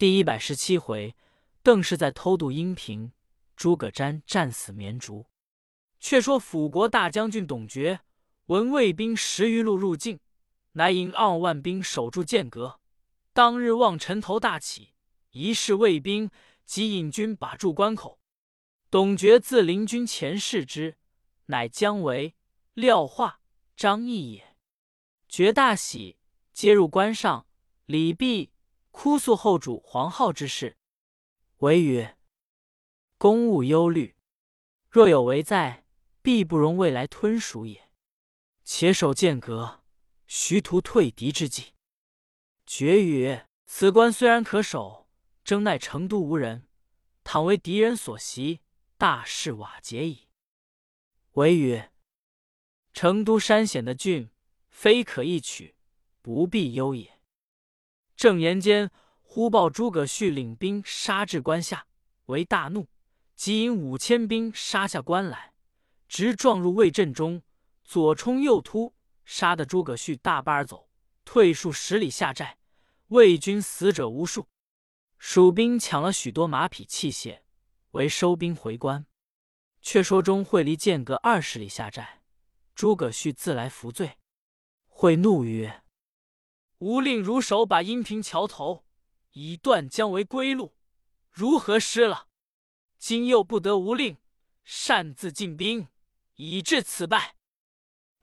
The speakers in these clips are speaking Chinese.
第一百十七回，邓氏在偷渡阴平，诸葛瞻战死绵竹。却说辅国大将军董厥闻魏兵十余路入境，乃引二万兵守住剑阁。当日望尘头大起，一视魏兵，即引军把住关口。董厥自临军前视之，乃姜维、廖化、张翼也。厥大喜，接入关上。李泌哭诉后主黄皓之事，维曰：“公务忧虑，若有为在，必不容未来吞蜀也。且守剑阁，徐图退敌之计。”绝曰：“此关虽然可守，争奈成都无人，倘为敌人所袭，大事瓦解矣。”维曰：“成都山险的郡，非可一取，不必忧也。”正言间，忽报诸葛绪领兵杀至关下，为大怒，即引五千兵杀下关来，直撞入魏阵中，左冲右突，杀得诸葛绪大半而走，退数十里下寨。魏军死者无数，蜀兵抢了许多马匹器械，为收兵回关。却说钟会离间隔二十里下寨，诸葛绪自来扶罪，会怒曰。吾令如手把阴平桥头，以断将为归路，如何失了？今又不得无令，擅自进兵，以致此败。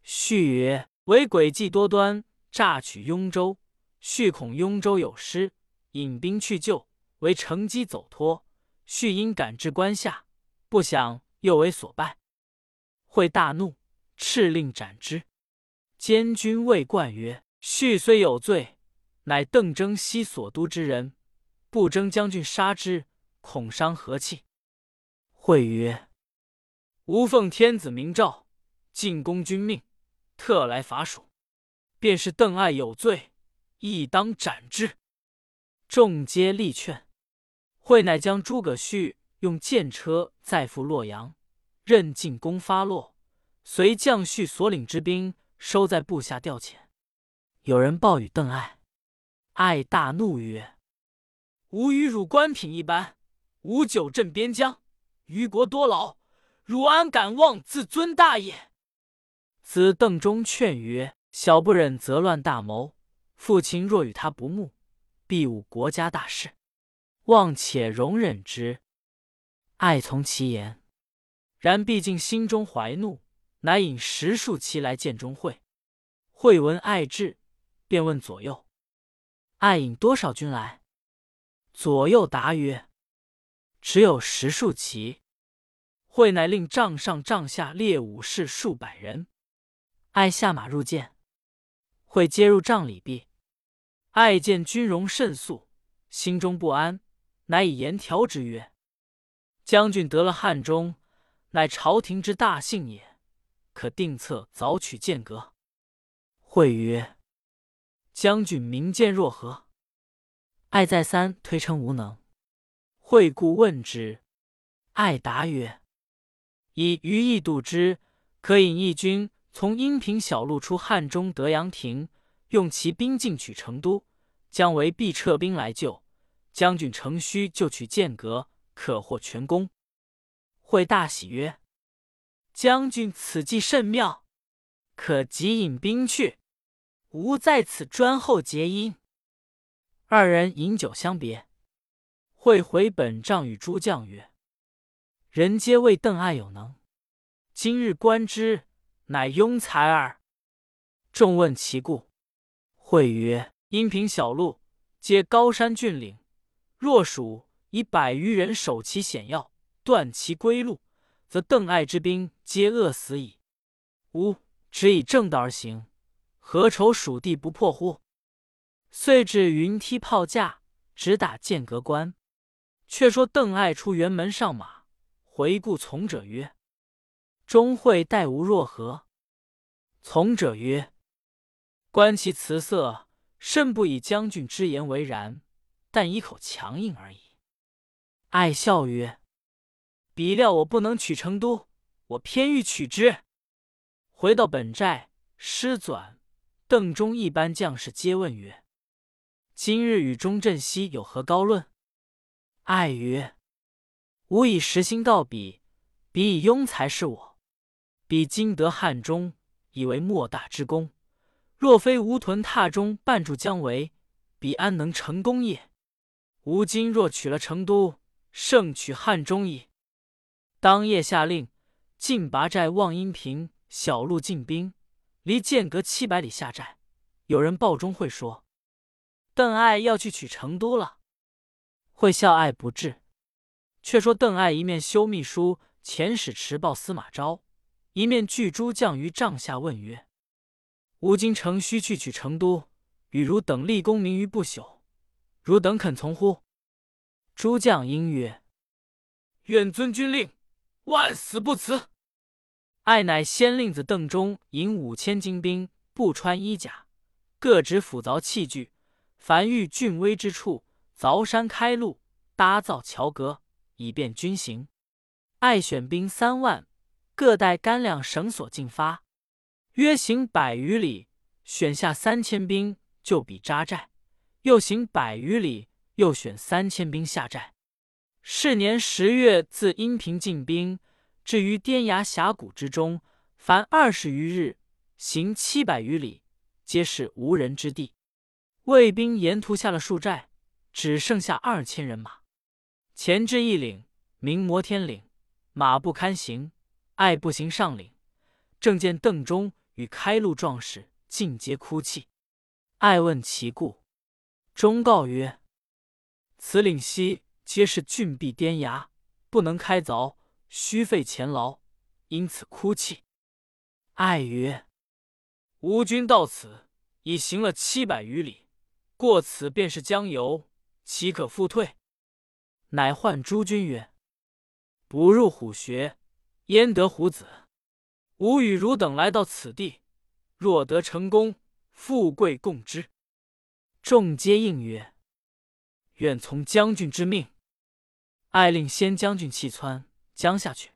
续曰：为诡计多端，诈取雍州。续恐雍州有失，引兵去救，为乘机走脱。续因赶至关下，不想又为所败。会大怒，敕令斩之。监军魏冠曰。续虽有罪，乃邓征西所督之人，不征将军杀之，恐伤和气。会曰：“吾奉天子明诏，进攻君命，特来伐蜀。便是邓艾有罪，亦当斩之。”众皆力劝。会乃将诸葛绪用箭车载赴洛阳，任进攻发落，随将绪所领之兵收在部下调遣。有人报与邓艾，艾大怒曰：“吾与汝官品一般，吾久镇边疆，于国多劳，汝安敢妄自尊大也？”子邓忠劝曰：“小不忍则乱大谋，父亲若与他不睦，必误国家大事，望且容忍之。”艾从其言，然毕竟心中怀怒，乃引十数骑来见钟会。会闻艾至。便问左右：“爱引多少军来？”左右答曰：“只有十数骑。”会乃令帐上帐下列武士数百人。爱下马入见，会接入帐里毕。爱见军容甚肃，心中不安，乃以言调之曰：“将军得了汉中，乃朝廷之大幸也，可定策早取剑阁。”会曰。将军明鉴若何？爱再三推称无能。惠顾问之，爱答曰：“以余意度之，可引义军从阴平小路出汉中德阳亭，用其兵进取成都。姜维必撤兵来救。将军乘虚就取剑阁，可获全功。”惠大喜曰：“将军此计甚妙，可即引兵去。”吾在此专候结姻。二人饮酒相别，会回本帐与诸将曰：“人皆谓邓艾有能，今日观之，乃庸才耳。”众问其故，会曰：“阴平小路，皆高山峻岭，若属以百余人守其险要，断其归路，则邓艾之兵皆饿死矣。吾只以正道而行。”何愁蜀地不破乎？遂至云梯炮架，直打剑阁关。却说邓艾出辕门上马，回顾从者曰：“钟会待吾若何？”从者曰：“观其辞色，甚不以将军之言为然，但以口强硬而已。”艾笑曰：“彼料我不能取成都，我偏欲取之。”回到本寨，师转。邓忠一般将士皆问曰：“今日与钟镇西有何高论？”爱曰：“吾以实心道彼，彼以庸才是我。彼今得汉中，以为莫大之功。若非吾屯踏中绊住姜维，彼安能成功也？吾今若取了成都，胜取汉中矣。”当夜下令，进拔寨望阴平，小路进兵，离间隔七百里下寨。有人报钟会说：“邓艾要去取成都了。”会笑艾不至。却说邓艾一面修秘书遣使持报司马昭，一面聚诸将于帐下问曰：“吾今诚须去取成都，与汝等立功名于不朽，汝等肯从乎？”诸将应曰：“愿遵军令。”万死不辞！爱乃先令子邓忠引五千精兵，不穿衣甲，各执斧凿器具，凡遇峻危之处，凿山开路，搭造桥阁，以便军行。爱选兵三万，各带干粮绳索进发，约行百余里，选下三千兵，就彼扎寨。又行百余里，又选三千兵下寨。是年十月，自阴平进兵，至于滇崖峡谷之中，凡二十余日，行七百余里，皆是无人之地。魏兵沿途下了数寨，只剩下二千人马。前至一岭，名摩天岭，马不堪行，爱步行上岭，正见邓忠与开路壮士尽皆哭泣。爱问其故，忠告曰：“此岭西。”皆是峻壁颠崖，不能开凿，须费钱劳，因此哭泣。爱曰：“吾军到此已行了七百余里，过此便是江油，岂可复退？”乃唤诸军曰：“不入虎穴，焉得虎子？吾与汝等来到此地，若得成功，富贵共之。”众皆应曰：“愿从将军之命。”爱令先将军弃窜将下去，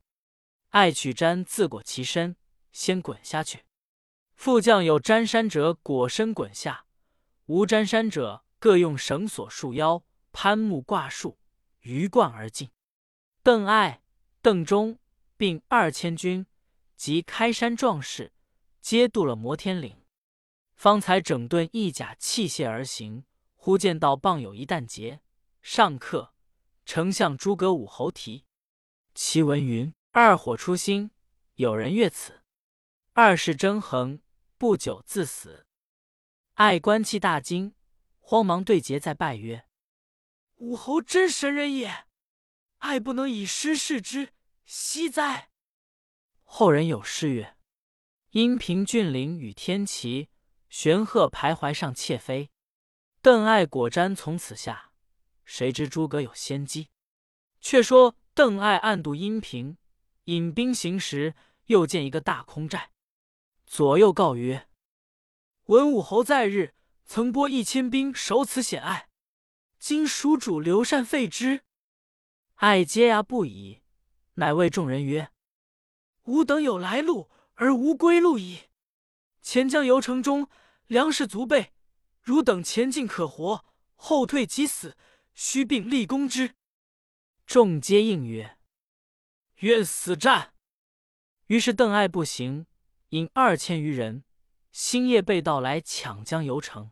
爱取毡自裹其身，先滚下去。副将有沾山者裹身滚下，无沾山者各用绳索束腰，攀木挂树，鱼贯而进。邓艾、邓忠并二千军及开山壮士，皆渡了摩天岭，方才整顿义甲器械而行。忽见到傍有一担节，上刻。丞相诸葛武侯题，其文云：“二火初兴，有人阅此。二世争衡，不久自死。”爱观气大惊，慌忙对节在拜曰：“武侯真神人也！爱不能以诗示之，惜哉！”后人有诗曰：“阴平峻岭与天齐，玄鹤徘徊上窃飞。邓艾果瞻从此下。”谁知诸葛有先机？却说邓艾暗度阴平，引兵行时，又见一个大空寨，左右告曰：“文武侯在日曾拨一千兵守此险隘，今蜀主刘禅废之。”艾接牙不已，乃谓众人曰：“吾等有来路而无归路矣。前将游城中粮食足备，汝等前进可活，后退即死。”须并立功之，众皆应曰：“愿死战。”于是邓艾不行，引二千余人，星夜被盗来抢江油城。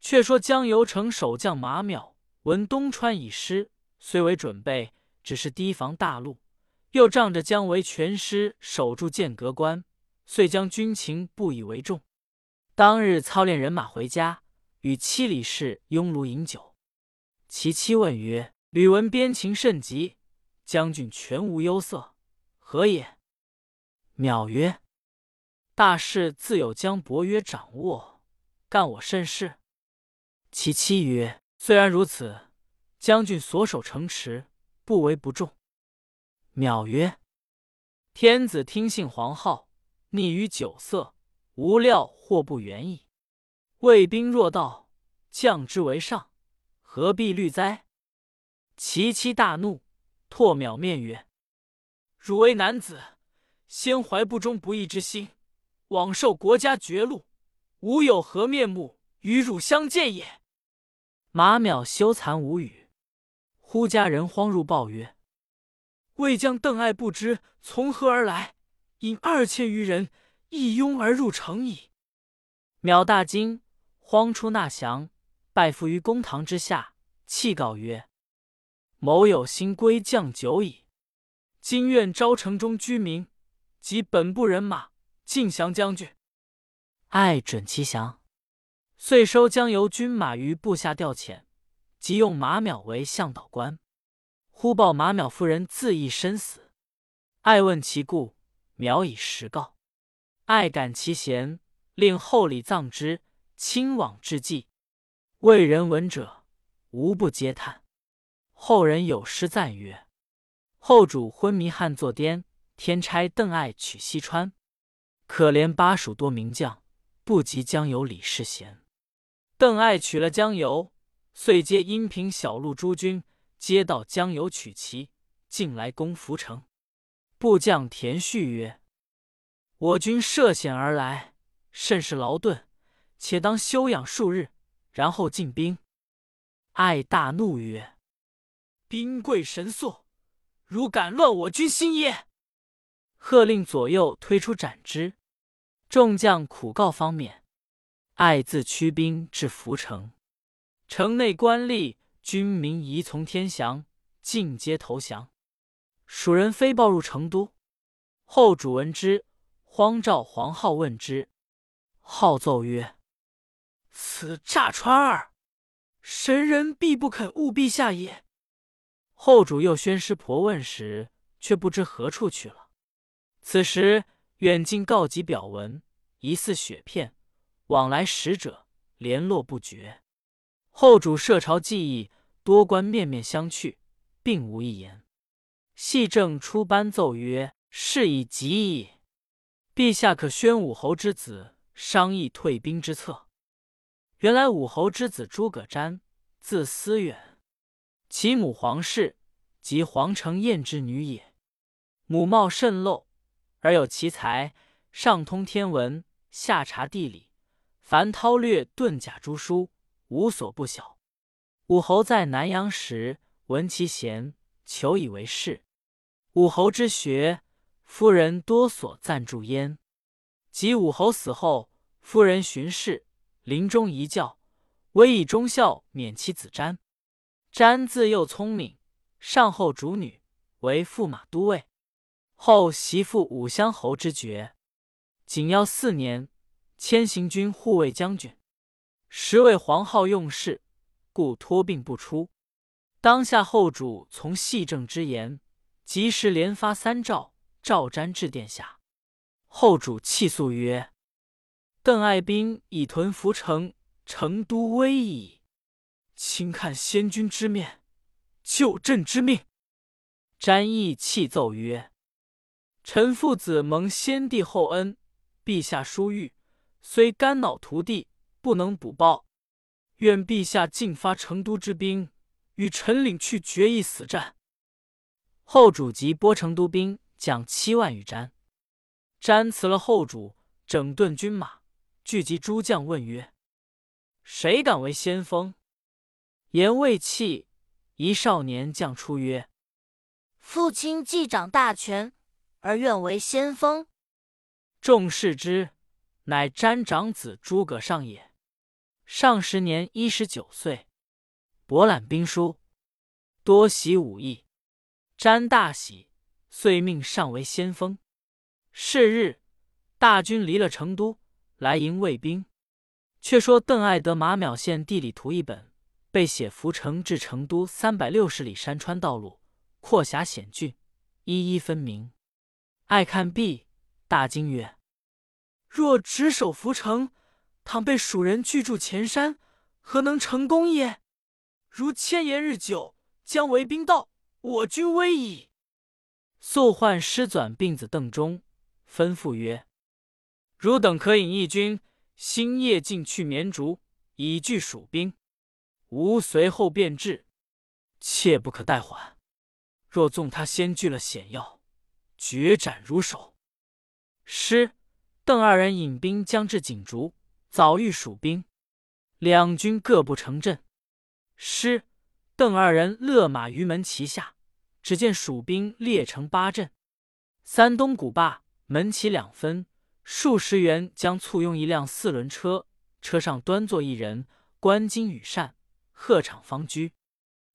却说江油城守将马邈闻东川已失，虽为准备，只是提防大路，又仗着姜维全师守住剑阁关，遂将军情不以为重。当日操练人马回家，与七里氏拥炉饮酒。其妻问曰：“吕闻边情甚急，将军全无忧色，何也？”淼曰：“大事自有姜伯约掌握，干我甚事。”其妻曰：“虽然如此，将军所守城池，不为不重。”淼曰：“天子听信皇号，溺于酒色，无料或不远矣。魏兵若到，将之为上。”何必虑哉？其妻大怒，唾淼面曰：“汝为男子，先怀不忠不义之心，枉受国家绝禄，吾有何面目与汝相见也？”马淼羞惭无语。忽家人慌入报曰：“魏将邓艾不知从何而来，引二千余人一拥而入城矣。”淼大惊，慌出纳降，拜伏于公堂之下，泣告曰：“某有心归降久矣，今愿招城中居民及本部人马，尽降将军。”爱准其降，遂收江油军马于部下调遣，即用马邈为向导官。忽报马邈夫人自缢身死，爱问其故，邈以实告。爱感其贤，令后礼葬之，亲往致祭。为人闻者，无不嗟叹。后人有诗赞曰：“后主昏迷汉作颠，天差邓艾取西川。可怜巴蜀多名将。”不及江油李世贤，邓艾取了江油，遂接阴平小路诸军，皆到江油取齐，进来攻涪城。部将田旭曰：“我军涉险而来，甚是劳顿，且当休养数日，然后进兵。”艾大怒曰：“兵贵神速，如敢乱我军心耶？”喝令左右推出斩之。众将苦告方免，艾自驱兵至涪城，城内官吏军民疑从天降，尽皆投降。蜀人飞报入成都，后主闻之，慌召黄皓问之。皓奏曰：“此诈传耳，神人必不肯误陛下也。”后主又宣师婆问时，却不知何处去了。此时。远近告急表文，疑似雪片，往来使者联络不绝。后主设朝记忆，多官面面相觑，并无一言。系正出班奏曰：“事已急矣，陛下可宣武侯之子商议退兵之策。”原来武侯之子诸葛瞻，字思远，其母黄氏，即黄承彦之女也。母貌甚陋。而有奇才，上通天文，下察地理，凡韬略遁甲诸书，无所不晓。武侯在南阳时，闻其贤，求以为士。武侯之学，夫人多所赞助焉。及武侯死后，夫人巡视，临终遗教，唯以忠孝免其子瞻。瞻自幼聪明，上后主女，为驸马都尉。后袭父武乡侯之爵，景耀四年，迁行军护卫将军。时为皇后用事，故托病不出。当下后主从细政之言，及时连发三诏，诏瞻至殿下。后主泣诉曰：“邓艾兵以屯涪城，成都危矣。轻看先君之面，救朕之命。”瞻亦泣奏曰。臣父子蒙先帝厚恩，陛下殊遇，虽肝脑涂地，不能补报。愿陛下尽发成都之兵，与臣领去决一死战。后主即拨成都兵将七万余瞻，瞻辞了后主，整顿军马，聚集诸将，问曰：“谁敢为先锋？”言未弃，一少年将出曰：“父亲既掌大权。”而愿为先锋，众视之，乃瞻长子诸葛尚也。上十年一十九岁，博览兵书，多习武艺。詹大喜，遂命上为先锋。是日，大军离了成都，来迎魏兵。却说邓艾得马邈县地理图一本，被写涪城至成都三百六十里山川道路，阔狭险峻，一一分明。爱看毕，大惊曰：“若直守涪城，倘被蜀人拒住前山，何能成功也？如千言日久，将为兵道，我军危矣。”素唤师转病子邓忠，吩咐曰：“汝等可引义军，星夜进去绵竹，以拒蜀兵。吾随后便至，切不可怠缓。若纵他先据了险要。”决斩如手。师邓二人引兵将至锦竹，早遇蜀兵，两军各不成阵。师、邓二人勒马于门旗下，只见蜀兵列成八阵，三东古坝门旗两分，数十员将簇拥一辆四轮车，车上端坐一人，观金羽扇，鹤氅方居。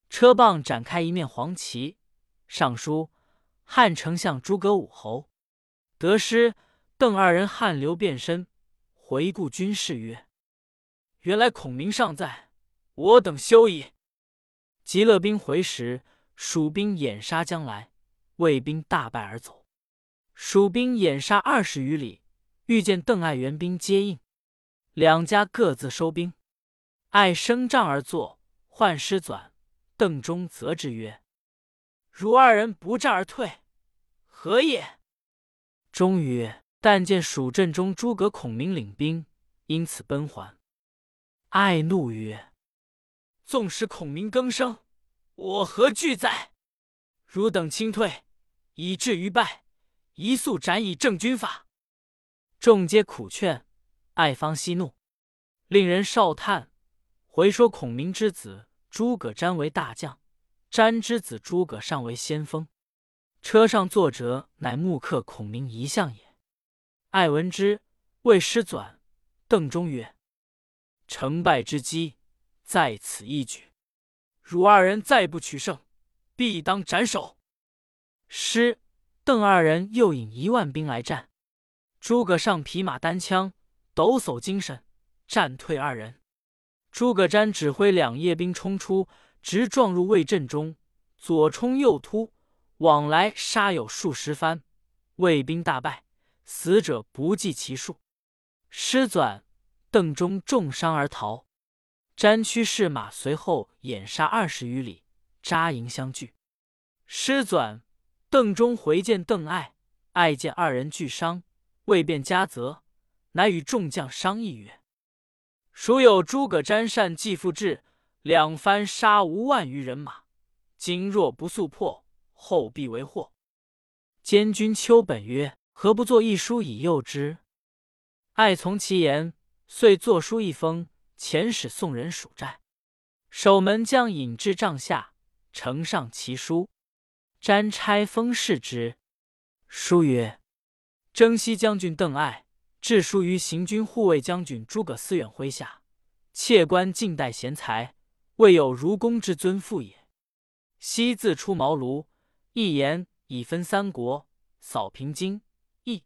车傍展开一面黄旗，上书“汉丞相诸葛武侯”。得师、邓二人汗流遍身，回顾军士曰：“原来孔明尚在，我等休矣。”极乐兵回时，蜀兵掩杀将来，魏兵大败而走。蜀兵掩杀二十余里，遇见邓艾援兵接应，两家各自收兵。爱升帐而坐，唤师转。邓忠责之曰：“汝二人不战而退，何也？”终于：“但见蜀阵中诸葛孔明领兵，因此奔还。”爱怒曰：“纵使孔明更生，我何惧哉？汝等轻退，以至于败，一速斩以正军法。”众皆苦劝，艾方息怒，令人少叹，回说孔明之子。诸葛瞻为大将，瞻之子诸葛尚为先锋。车上坐者乃木客孔明遗相也。艾闻之，谓师转、邓忠曰：“成败之机在此一举，汝二人再不取胜，必当斩首。”师、邓二人又引一万兵来战。诸葛尚匹马单枪，抖擞精神，战退二人。诸葛瞻指挥两叶兵冲出，直撞入魏阵中，左冲右突，往来杀有数十番，魏兵大败，死者不计其数。师转、邓忠重伤而逃，瞻驱士马随后掩杀二十余里，扎营相聚。师转、邓忠回见邓艾，艾见二人俱伤，未便加责，乃与众将商议曰。孰有诸葛瞻善计复志，两番杀无万余人马。今若不速破，后必为祸。监军丘本曰：“何不作一书以诱之？”爱从其言，遂作书一封，遣使送人蜀寨。守门将引至帐下，呈上其书。瞻差封视之，书曰：“征西将军邓艾。”致书于行军护卫将军诸葛思远麾下，窃观近代贤才，未有如公之尊父也。昔自出茅庐，一言以分三国，扫平荆益，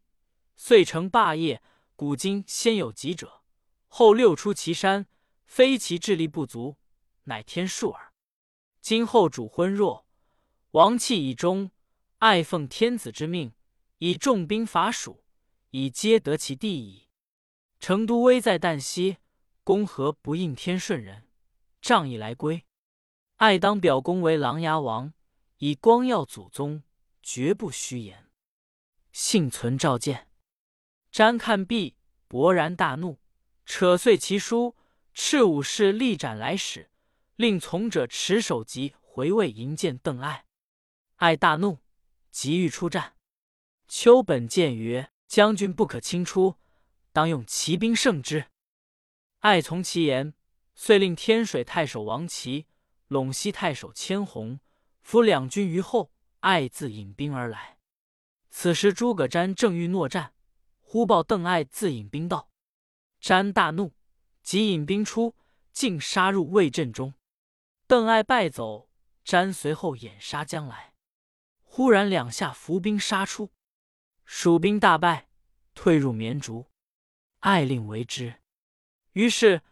遂成霸业。古今先有极者，后六出祁山，非其智力不足，乃天数耳。今后主昏弱，王气已终，爱奉天子之命，以重兵伐蜀。以皆得其地矣。成都危在旦夕，公何不应天顺人？仗义来归，爱当表公为琅琊王，以光耀祖宗，绝不虚言。幸存召见。瞻看毕，勃然大怒，扯碎其书，斥武士力斩来使，令从者持首级回魏迎见邓艾。艾大怒，急欲出战。丘本谏曰。将军不可轻出，当用骑兵胜之。爱从其言，遂令天水太守王齐、陇西太守千红伏两军于后，爱自引兵而来。此时诸葛瞻正欲诺战，忽报邓艾自引兵到，瞻大怒，即引兵出，竟杀入魏阵中。邓艾败走，瞻随后掩杀将来，忽然两下伏兵杀出。蜀兵大败，退入绵竹。艾令为之。于是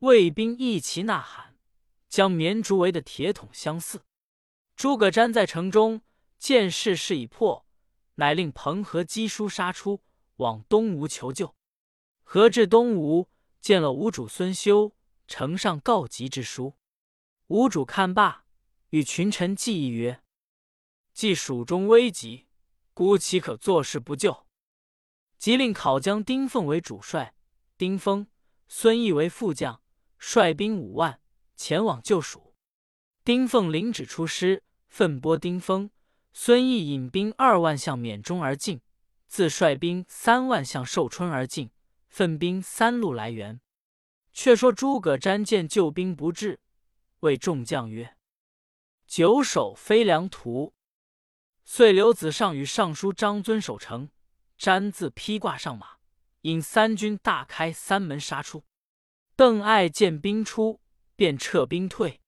魏兵一齐呐喊，将绵竹围得铁桶相似。诸葛瞻在城中见势势已破，乃令彭和击书杀出，往东吴求救。何至东吴，见了吴主孙休，呈上告急之书。吴主看罢，与群臣计议曰：“既蜀中危急。”孤岂可坐视不救？即令考将丁奉为主帅，丁丰、孙毅为副将，率兵五万前往救蜀。丁奉领旨出师，奋拨丁丰、孙毅引兵二万向缅中而进，自率兵三万向寿春而进，分兵三路来援。却说诸葛瞻见救兵不至，谓众将曰：“久守非良图。”遂留子尚与尚书张遵守城，瞻自披挂上马，引三军大开三门杀出。邓艾见兵出，便撤兵退。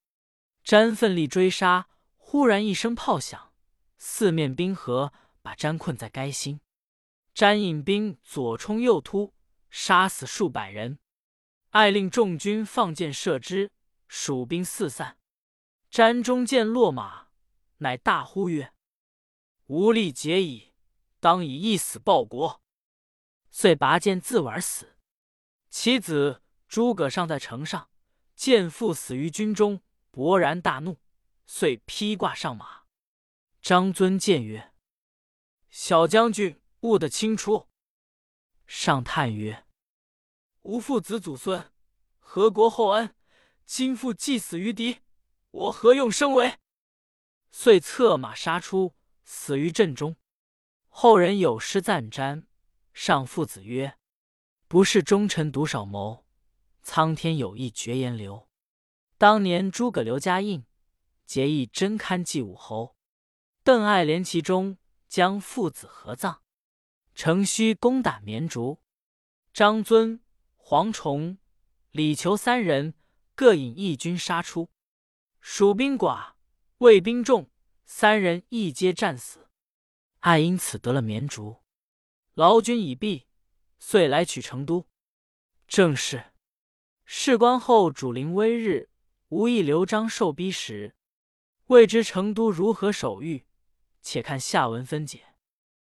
詹奋力追杀，忽然一声炮响，四面兵合，把詹困在该心。詹引兵左冲右突，杀死数百人。艾令众军放箭射之，蜀兵四散。詹中箭落马，乃大呼曰：“无力解矣，当以一死报国。”遂拔剑自刎而死。其子诸葛尚在城上，见父死于军中，勃然大怒，遂披挂上马。张遵见曰：“小将军悟得清楚。”上叹曰：“吾父子祖孙，何国厚恩，今父既死于敌，我何用生为？”遂策马杀出，死于阵中。后人有诗赞瞻，上父子曰：“不是忠臣独少谋，苍天有意绝言流。”当年诸葛刘家印，结义真堪祭武侯。邓艾连其中，将父子合葬。程须攻打绵竹，张尊、黄崇、李求三人各引一军杀出，蜀兵寡，魏兵众，三人一皆战死。爱因此得了绵竹。劳军已毕，遂来取成都。正是事关后主临危日，无意刘璋受逼时，未知成都如何守御。且看下文分解。